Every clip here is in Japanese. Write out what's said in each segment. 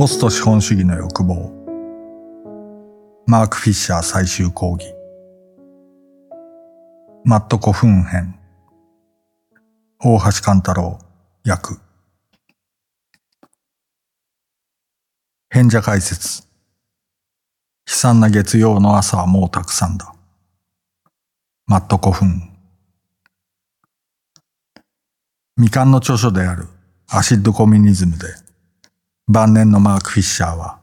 ポスト資本主義の欲望。マーク・フィッシャー最終講義。マット古墳編。大橋勘太郎役。変者解説。悲惨な月曜の朝はもうたくさんだ。マット古墳未完の著書であるアシッドコミュニズムで晩年のマーク・フィッシャーは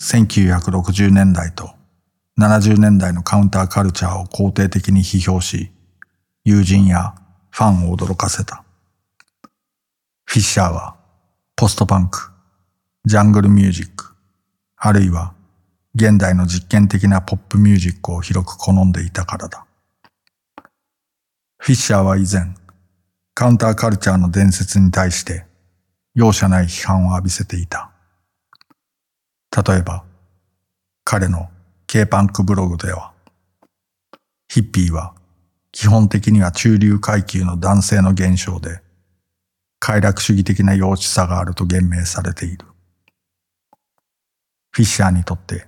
1960年代と70年代のカウンターカルチャーを肯定的に批評し、友人やファンを驚かせた。フィッシャーはポストパンク、ジャングルミュージック、あるいは現代の実験的なポップミュージックを広く好んでいたからだ。フィッシャーは以前、カウンターカルチャーの伝説に対して容赦ない批判を浴びせていた。例えば、彼の K パンクブログでは、ヒッピーは基本的には中流階級の男性の現象で、快楽主義的な幼稚さがあると言明されている。フィッシャーにとって、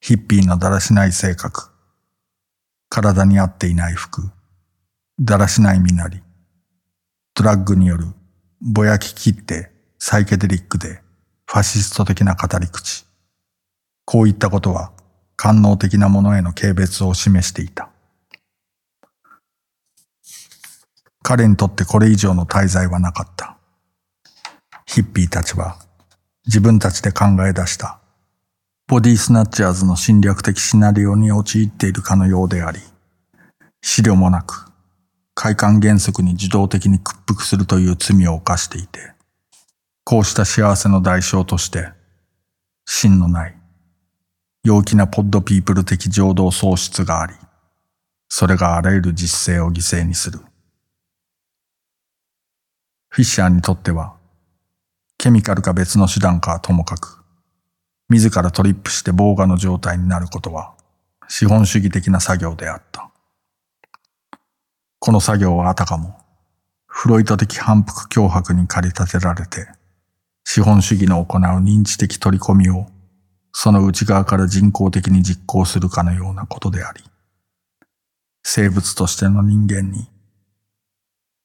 ヒッピーのだらしない性格、体に合っていない服、だらしない身なり、ドラッグによるぼやき切ってサイケデリックでファシスト的な語り口。こういったことは官能的なものへの軽蔑を示していた。彼にとってこれ以上の滞在はなかった。ヒッピーたちは自分たちで考え出したボディスナッチャーズの侵略的シナリオに陥っているかのようであり、資料もなく快感原則に自動的に屈服するという罪を犯していて、こうした幸せの代償として、真のない、陽気なポッドピープル的情動喪失があり、それがあらゆる実性を犠牲にする。フィッシャーにとっては、ケミカルか別の手段かはともかく、自らトリップして防我の状態になることは、資本主義的な作業であった。この作業はあたかも、フロイト的反復脅迫に駆り立てられて、資本主義の行う認知的取り込みを、その内側から人工的に実行するかのようなことであり、生物としての人間に、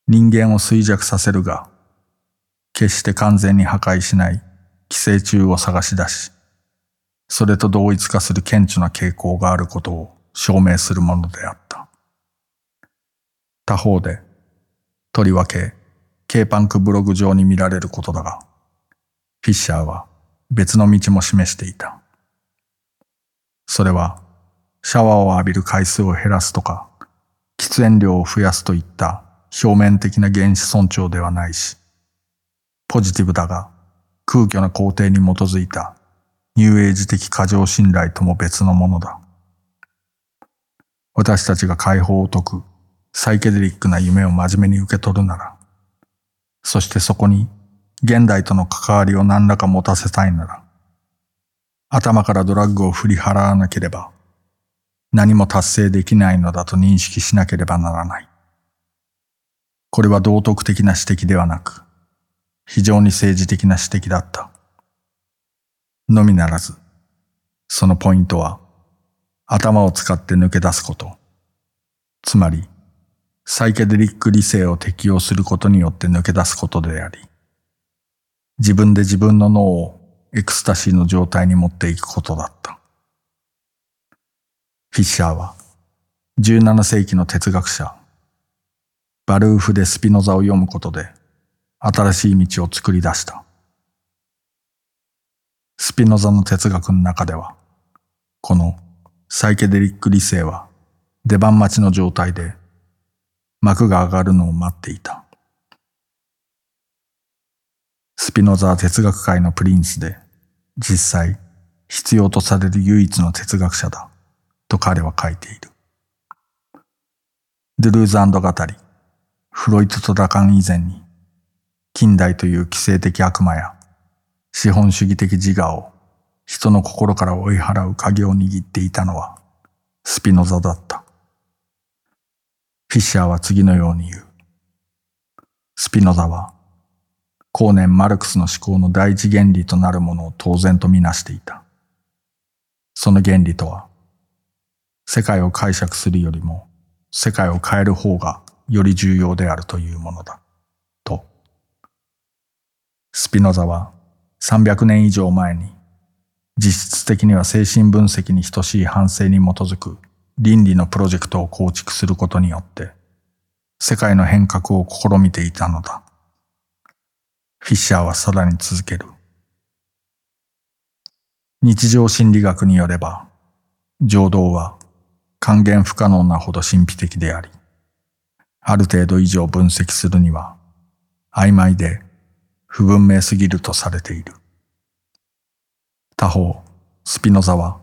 人間を衰弱させるが、決して完全に破壊しない寄生虫を探し出し、それと同一化する顕著な傾向があることを証明するものであった。他方で、とりわけ、K パンクブログ上に見られることだが、フィッシャーは別の道も示していた。それは、シャワーを浴びる回数を減らすとか、喫煙量を増やすといった表面的な原始尊重ではないし、ポジティブだが空虚な肯定に基づいたニューエイジ的過剰信頼とも別のものだ。私たちが解放を解くサイケデリックな夢を真面目に受け取るなら、そしてそこに現代との関わりを何らか持たせたいなら、頭からドラッグを振り払わなければ、何も達成できないのだと認識しなければならない。これは道徳的な指摘ではなく、非常に政治的な指摘だった。のみならず、そのポイントは、頭を使って抜け出すこと。つまり、サイケデリック理性を適用することによって抜け出すことであり、自分で自分の脳をエクスタシーの状態に持っていくことだった。フィッシャーは17世紀の哲学者、バルーフでスピノザを読むことで新しい道を作り出した。スピノザの哲学の中では、このサイケデリック理性は出番待ちの状態で幕が上がるのを待っていた。スピノザは哲学界のプリンスで、実際必要とされる唯一の哲学者だ、と彼は書いている。ドゥルーズ語り、フロイトとラカン以前に、近代という規制的悪魔や資本主義的自我を人の心から追い払う鍵を握っていたのはスピノザだった。フィッシャーは次のように言う。スピノザは、後年マルクスの思考の第一原理となるものを当然とみなしていた。その原理とは、世界を解釈するよりも世界を変える方がより重要であるというものだ。と。スピノザは300年以上前に実質的には精神分析に等しい反省に基づく倫理のプロジェクトを構築することによって世界の変革を試みていたのだ。フィッシャーはさらに続ける。日常心理学によれば、情動は還元不可能なほど神秘的であり、ある程度以上分析するには曖昧で不文明すぎるとされている。他方、スピノザは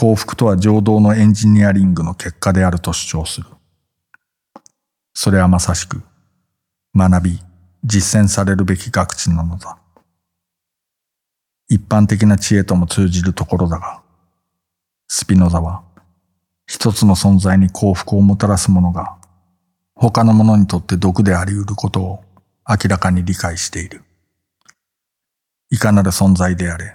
幸福とは情動のエンジニアリングの結果であると主張する。それはまさしく学び、実践されるべき学知なのだ。一般的な知恵とも通じるところだが、スピノザは一つの存在に幸福をもたらすものが他の者にとって毒であり得ることを明らかに理解している。いかなる存在であれ、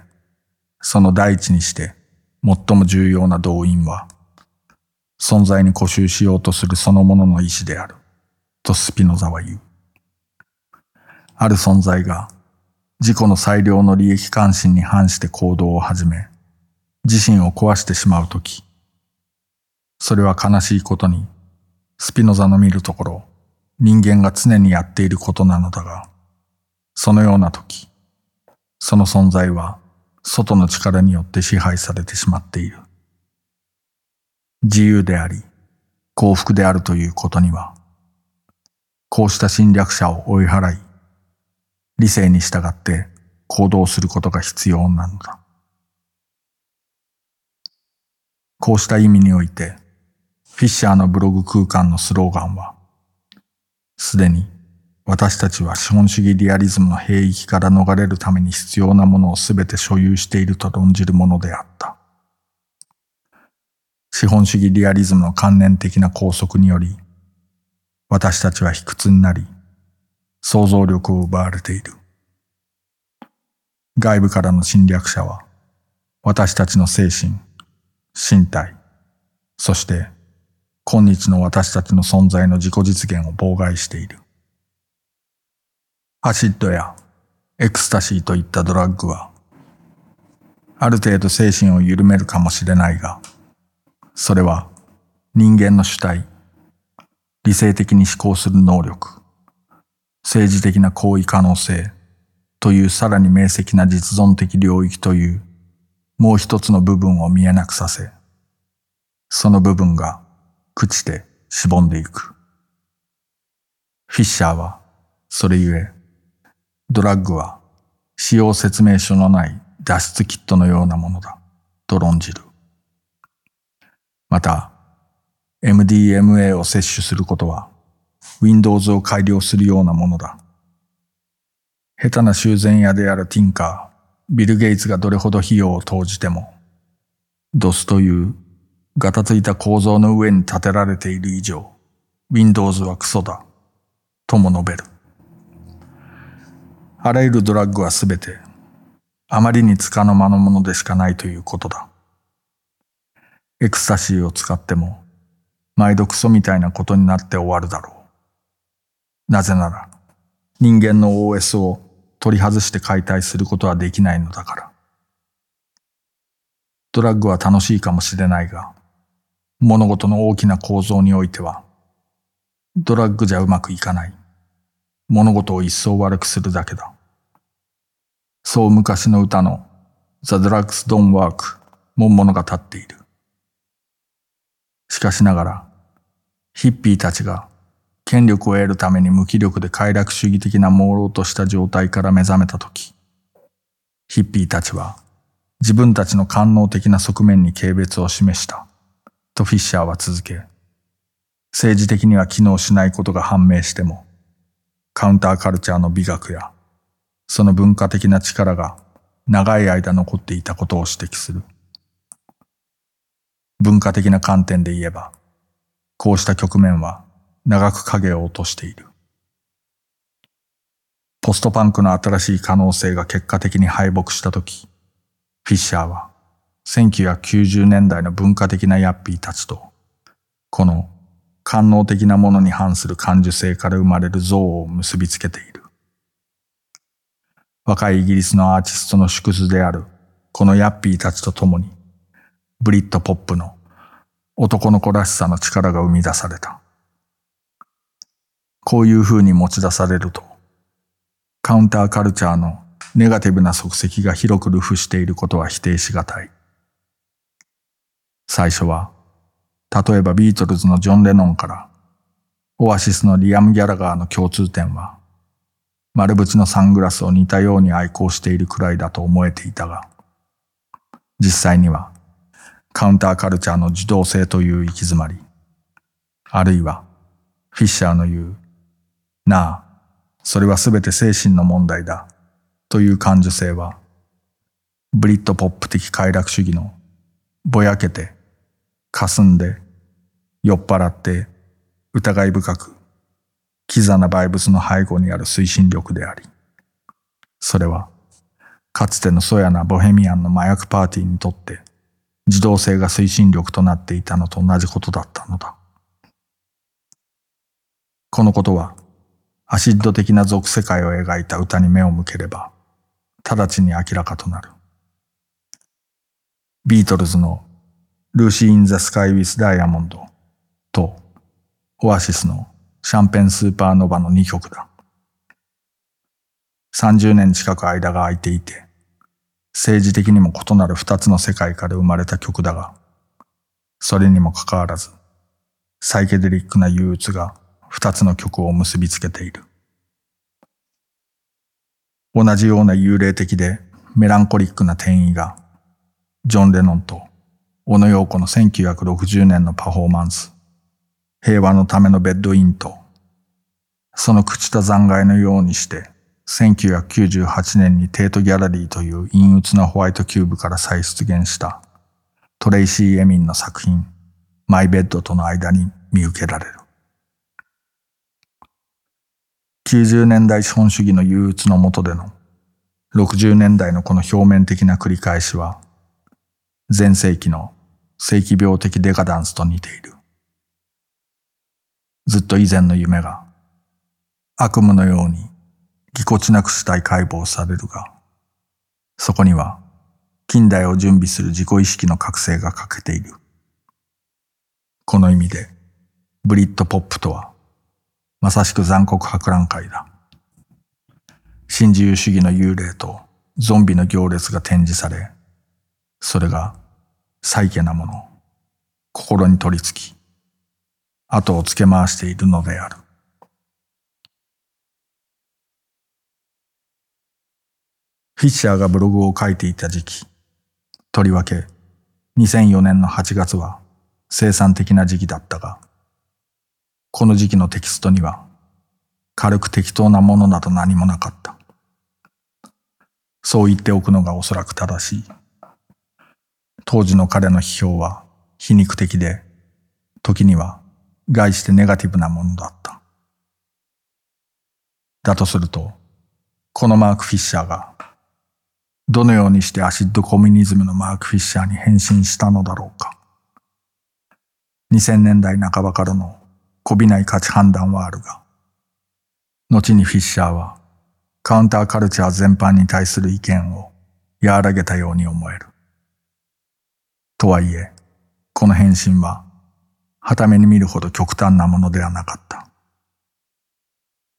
その第一にして最も重要な動員は、存在に固執しようとするそのものの意志である、とスピノザは言う。ある存在が自己の最良の利益関心に反して行動を始め、自身を壊してしまうとき、それは悲しいことに、スピノザの見るところ、人間が常にやっていることなのだが、そのような時、その存在は外の力によって支配されてしまっている。自由であり、幸福であるということには、こうした侵略者を追い払い、理性に従って行動することが必要なのだ。こうした意味において、フィッシャーのブログ空間のスローガンは、すでに私たちは資本主義リアリズムの兵域から逃れるために必要なものをすべて所有していると論じるものであった。資本主義リアリズムの観念的な拘束により、私たちは卑屈になり、想像力を奪われている。外部からの侵略者は、私たちの精神、身体、そして今日の私たちの存在の自己実現を妨害している。アシッドや。エクスタシーといったドラッグは、ある程度精神を緩めるかもしれないが、それは人間の主体、理性的に思考する能力、政治的な行為可能性。というさらに明晰な実存的領域というもう一つの部分を見えなくさせ、その部分が朽ちてしぼんでいく。フィッシャーは、それゆえ、ドラッグは使用説明書のない脱出キットのようなものだ、と論じる。また、MDMA を摂取することは、Windows を改良するようなものだ。下手な修繕屋であるティンカー、ビル・ゲイツがどれほど費用を投じても、DOS というガタついた構造の上に建てられている以上、Windows はクソだ、とも述べる。あらゆるドラッグはすべて、あまりにつかの間のものでしかないということだ。エクスタシーを使っても、毎度クソみたいなことになって終わるだろう。なぜなら、人間の OS を取り外して解体することはできないのだから。ドラッグは楽しいかもしれないが、物事の大きな構造においては、ドラッグじゃうまくいかない。物事を一層悪くするだけだ。そう昔の歌の The Drugs Don't Work も物が立っている。しかしながら、ヒッピーたちが権力を得るために無気力で快楽主義的な朦朧とした状態から目覚めたとき、ヒッピーたちは自分たちの官能的な側面に軽蔑を示した。とフィッシャーは続け、政治的には機能しないことが判明しても、カウンターカルチャーの美学や、その文化的な力が長い間残っていたことを指摘する。文化的な観点で言えば、こうした局面は長く影を落としている。ポストパンクの新しい可能性が結果的に敗北した時、フィッシャーは1990年代の文化的なヤッピーたちと、この官能的なものに反する感受性から生まれる像を結びつけている。若いイギリスのアーティストの縮図であるこのヤッピーたちと共に、ブリットポップの男の子らしさの力が生み出された。こういう風に持ち出されると、カウンターカルチャーのネガティブな足跡が広く流布していることは否定しがたい。最初は、例えばビートルズのジョン・レノンから、オアシスのリアム・ギャラガーの共通点は、丸縁のサングラスを似たように愛好しているくらいだと思えていたが、実際にはカウンターカルチャーの受動性という行き詰まり、あるいはフィッシャーの言う、なあ、それはすべて精神の問題だという感受性は、ブリッドポップ的快楽主義のぼやけて、霞んで、酔っ払って疑い深くキザなバイブスの背後にある推進力であり、それは、かつての粗野なボヘミアンの麻薬パーティーにとって、自動性が推進力となっていたのと同じことだったのだ。このことは、アシッド的な俗世界を描いた歌に目を向ければ、直ちに明らかとなる。ビートルズのルーシー・イン・ザ・スカイ・ウィス・ダイヤモンドと、オアシスのシャンペンスーパーノヴァの2曲だ。30年近く間が空いていて、政治的にも異なる2つの世界から生まれた曲だが、それにもかかわらず、サイケデリックな憂鬱が2つの曲を結びつけている。同じような幽霊的でメランコリックな転移が、ジョン・レノンとオノ・ヨーコの1960年のパフォーマンス、平和のためのベッドインと、その朽ちた残骸のようにして、1998年にテートギャラリーという陰鬱なホワイトキューブから再出現したトレイシー・エミンの作品 My Bed との間に見受けられる。90年代資本主義の憂鬱の下での60年代のこの表面的な繰り返しは前世紀の世紀病的デカダンスと似ている。ずっと以前の夢が悪夢のようにぎこちなく死体解剖されるが、そこには近代を準備する自己意識の覚醒が欠けている。この意味で、ブリッドポップとは、まさしく残酷博覧会だ。新自由主義の幽霊とゾンビの行列が展示され、それが最下なもの、心に取り付き、後をつけ回しているのである。フィッシャーがブログを書いていた時期、とりわけ2004年の8月は生産的な時期だったが、この時期のテキストには軽く適当なものなど何もなかった。そう言っておくのがおそらく正しい。当時の彼の批評は皮肉的で、時には概してネガティブなものだった。だとすると、このマーク・フィッシャーが、どのようにしてアシッドコミュニズムのマーク・フィッシャーに変身したのだろうか。2000年代半ばからのこびない価値判断はあるが、後にフィッシャーはカウンターカルチャー全般に対する意見を和らげたように思える。とはいえ、この変身ははために見るほど極端なものではなかった。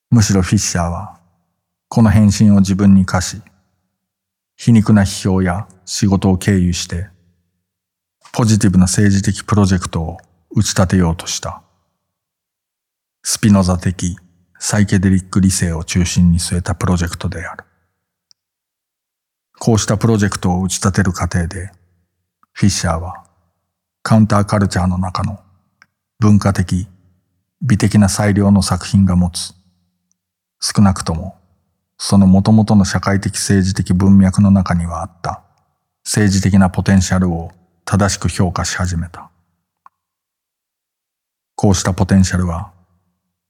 むしろフィッシャーは、この変身を自分に課し、皮肉な批評や仕事を経由して、ポジティブな政治的プロジェクトを打ち立てようとした。スピノザ的サイケデリック理性を中心に据えたプロジェクトである。こうしたプロジェクトを打ち立てる過程で、フィッシャーはカウンターカルチャーの中の文化的、美的な裁量の作品が持つ、少なくとも、その元々の社会的政治的文脈の中にはあった政治的なポテンシャルを正しく評価し始めた。こうしたポテンシャルは、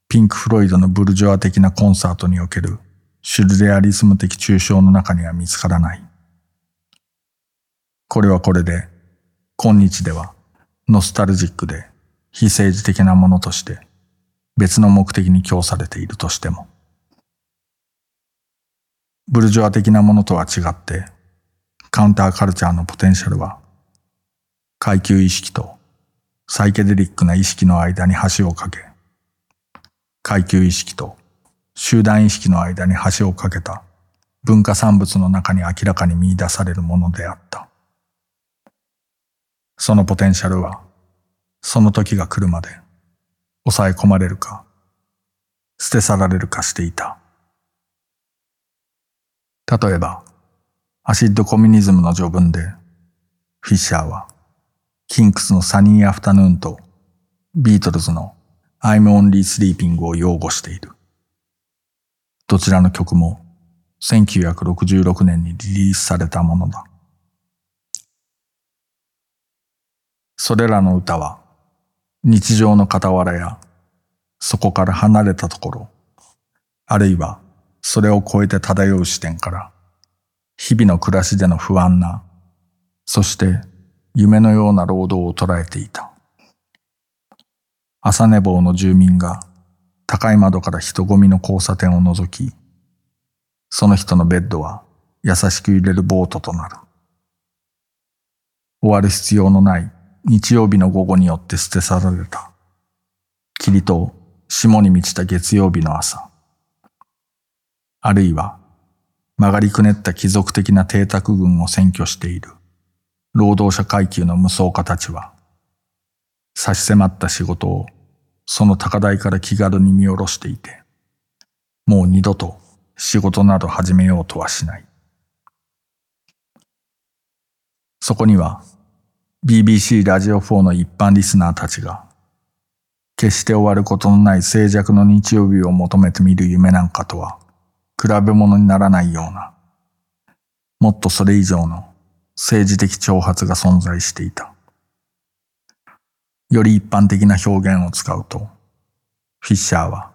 ピンク・フロイドのブルジョア的なコンサートにおけるシュルレアリズム的抽象の中には見つからない。これはこれで、今日ではノスタルジックで非政治的なものとして別の目的に供されているとしても、ブルジョア的なものとは違って、カウンターカルチャーのポテンシャルは、階級意識とサイケデリックな意識の間に橋を架け、階級意識と集団意識の間に橋を架けた文化産物の中に明らかに見出されるものであった。そのポテンシャルは、その時が来るまで、抑え込まれるか、捨て去られるかしていた。例えば、アシッドコミュニズムの序文で、フィッシャーは、キンクスのサニーアフタヌーンと、ビートルズの I'm Only Sleeping を擁護している。どちらの曲も1966年にリリースされたものだ。それらの歌は日常の傍らやそこから離れたところ、あるいはそれを超えて漂う視点から、日々の暮らしでの不安な、そして夢のような労働を捉えていた。朝寝坊の住民が高い窓から人混みの交差点を覗き、その人のベッドは優しく揺れるボートとなる。終わる必要のない日曜日の午後によって捨て去られた。霧と霜に満ちた月曜日の朝。あるいは曲がりくねった貴族的な邸宅群を占拠している労働者階級の無双家たちは、差し迫った仕事をその高台から気軽に見下ろしていて、もう二度と仕事など始めようとはしない。そこには BBC ラジオ4の一般リスナーたちが決して終わることのない静寂の日曜日を求めてみる夢なんかとは比べ物にならないような、もっとそれ以上の政治的挑発が存在していた。より一般的な表現を使うと、フィッシャーは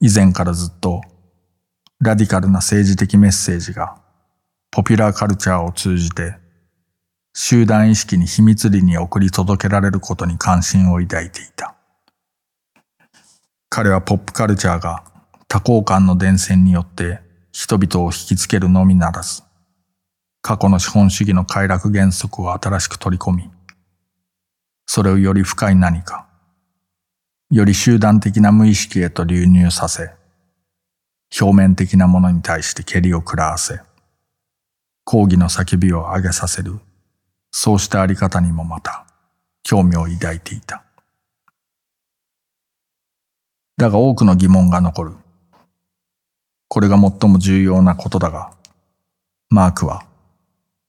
以前からずっとラディカルな政治的メッセージがポピュラーカルチャーを通じて集団意識に秘密裏に送り届けられることに関心を抱いていた。彼はポップカルチャーが多幸感の伝染によって人々を引きつけるのみならず、過去の資本主義の快楽原則を新しく取り込み、それをより深い何か、より集団的な無意識へと流入させ、表面的なものに対して蹴りを食らわせ、抗議の叫びを上げさせる、そうしたあり方にもまた興味を抱いていた。だが多くの疑問が残る。これが最も重要なことだが、マークは、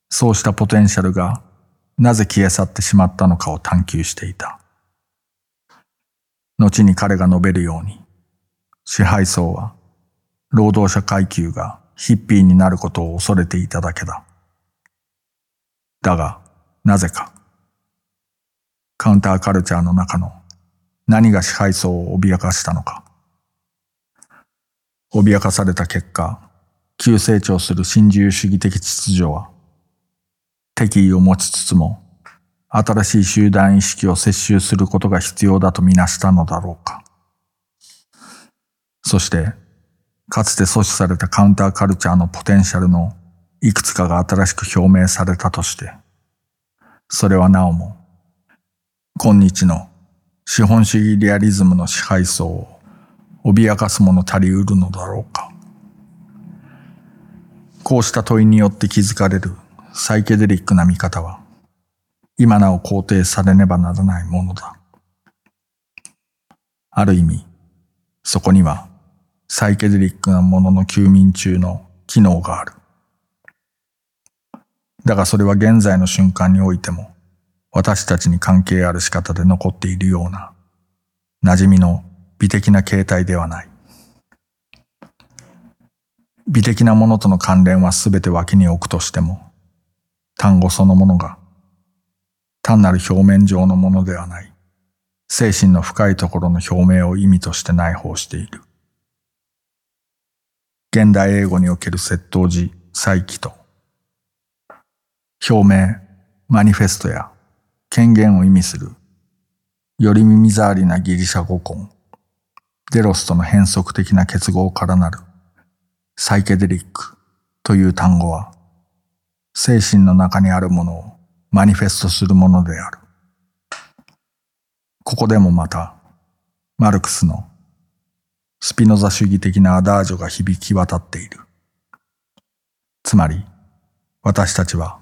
そうしたポテンシャルがなぜ消え去ってしまったのかを探求していた。後に彼が述べるように、支配層は労働者階級がヒッピーになることを恐れていただけだ。だが、なぜか、カウンターカルチャーの中の何が支配層を脅かしたのか。脅かされた結果、急成長する新自由主義的秩序は、敵意を持ちつつも、新しい集団意識を接収することが必要だとみなしたのだろうか。そして、かつて阻止されたカウンターカルチャーのポテンシャルのいくつかが新しく表明されたとして、それはなおも、今日の資本主義リアリズムの支配層を脅かすもの足りうるのだろうか。こうした問いによって気づかれるサイケデリックな見方は、今なお肯定されねばならないものだ。ある意味、そこにはサイケデリックなものの休眠中の機能がある。だがそれは現在の瞬間においても私たちに関係ある仕方で残っているような馴染みの美的な形態ではない。美的なものとの関連はすべて脇に置くとしても、単語そのものが単なる表面上のものではない、精神の深いところの表明を意味として内包している。現代英語における窃盗時、再起と、表明、マニフェストや権限を意味する、より耳障りなギリシャ語根、デロスとの変則的な結合からなる、サイケデリックという単語は、精神の中にあるものをマニフェストするものである。ここでもまた、マルクスのスピノザ主義的なアダージョが響き渡っている。つまり、私たちは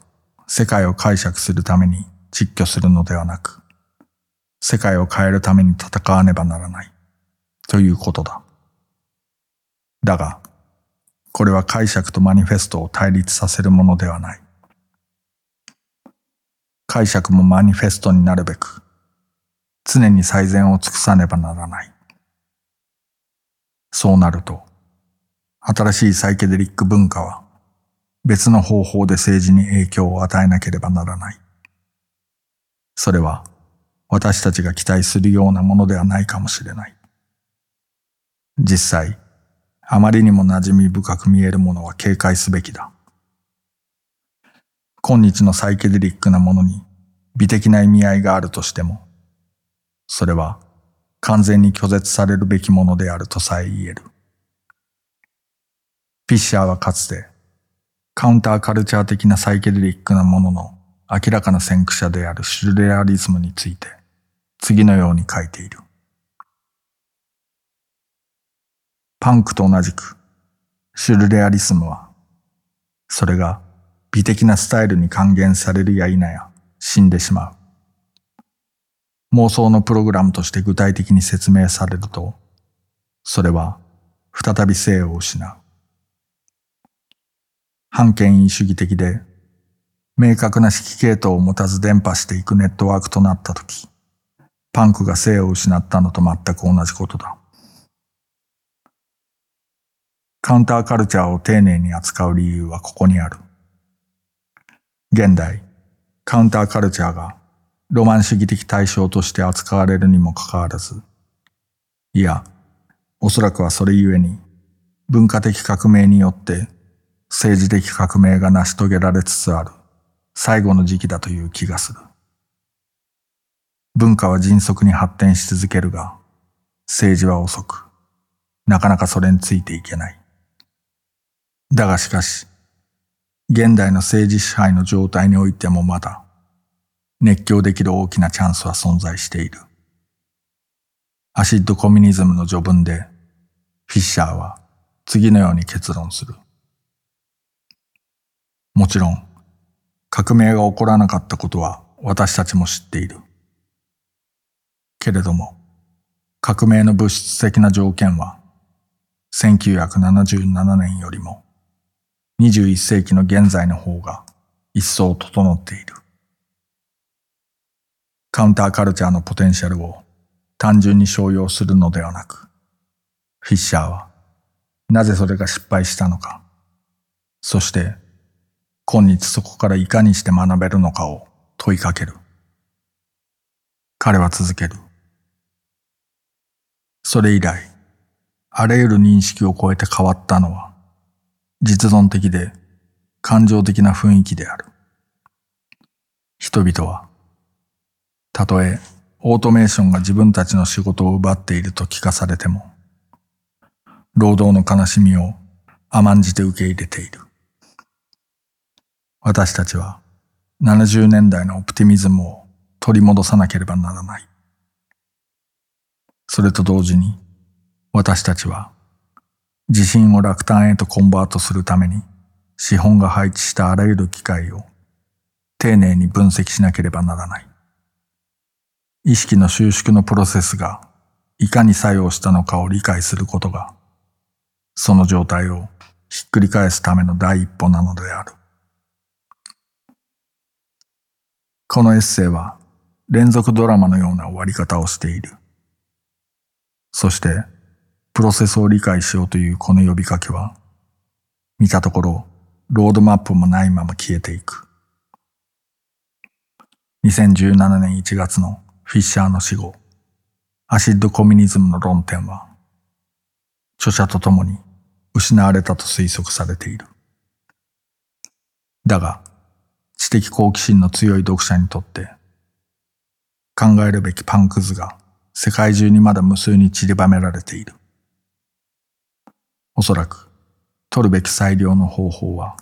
世界を解釈するために実居するのではなく、世界を変えるために戦わねばならない、ということだ。だが、これは解釈とマニフェストを対立させるものではない。解釈もマニフェストになるべく、常に最善を尽くさねばならない。そうなると、新しいサイケデリック文化は、別の方法で政治に影響を与えなければならない。それは、私たちが期待するようなものではないかもしれない。実際、あまりにも馴染み深く見えるものは警戒すべきだ。今日のサイケデリックなものに美的な意味合いがあるとしても、それは完全に拒絶されるべきものであるとさえ言える。フィッシャーはかつてカウンターカルチャー的なサイケデリックなものの明らかな先駆者であるシュルレアリズムについて次のように書いている。パンクと同じくシュルレアリスムはそれが美的なスタイルに還元されるや否や死んでしまう。妄想のプログラムとして具体的に説明されると、それは再び性を失う。反権威主義的で、明確な指揮系統を持たず伝播していくネットワークとなったとき、パンクが性を失ったのと全く同じことだ。カウンターカルチャーを丁寧に扱う理由はここにある。現代、カウンターカルチャーがロマン主義的対象として扱われるにもかかわらず、いや、おそらくはそれゆえに、文化的革命によって政治的革命が成し遂げられつつある最後の時期だという気がする。文化は迅速に発展し続けるが、政治は遅く、なかなかそれについていけない。だがしかし、現代の政治支配の状態においてもまだ熱狂できる大きなチャンスは存在している。アシッドコミュニズムの序文でフィッシャーは次のように結論する。もちろん革命が起こらなかったことは私たちも知っている。けれども革命の物質的な条件は1977年よりも21世紀の現在の方が一層整っている。カウンターカルチャーのポテンシャルを単純に商用するのではなく、フィッシャーはなぜそれが失敗したのか、そして今日そこからいかにして学べるのかを問いかける。彼は続ける。それ以来、あらゆる認識を超えて変わったのは、実存的で感情的な雰囲気である。人々は、たとえオートメーションが自分たちの仕事を奪っていると聞かされても、労働の悲しみを甘んじて受け入れている。私たちは70年代のオプティミズムを取り戻さなければならない。それと同時に私たちは自信を落胆へとコンバートするために資本が配置したあらゆる機会を丁寧に分析しなければならない。意識の収縮のプロセスがいかに作用したのかを理解することが、その状態をひっくり返すための第一歩なのである。このエッセイは連続ドラマのような終わり方をしている。そしてプロセスを理解しようというこの呼びかけは、見たところ、ロードマップもないまま消えていく。2017年1月のフィッシャーの死後、アシッドコミュニズムの論点は、著者と共に失われたと推測されている。だが、知的好奇心の強い読者にとって、考えるべきパンク図が世界中にまだ無数に散りばめられている。おそらく、取るべき最良の方法は、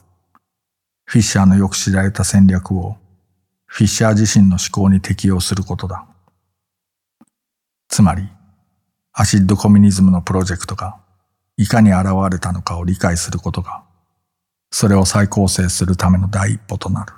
フィッシャーのよく知られた戦略をフィッシャー自身の思考に適用することだ。つまり、アシッドコミュニズムのプロジェクトがいかに現れたのかを理解することが、それを再構成するための第一歩となる。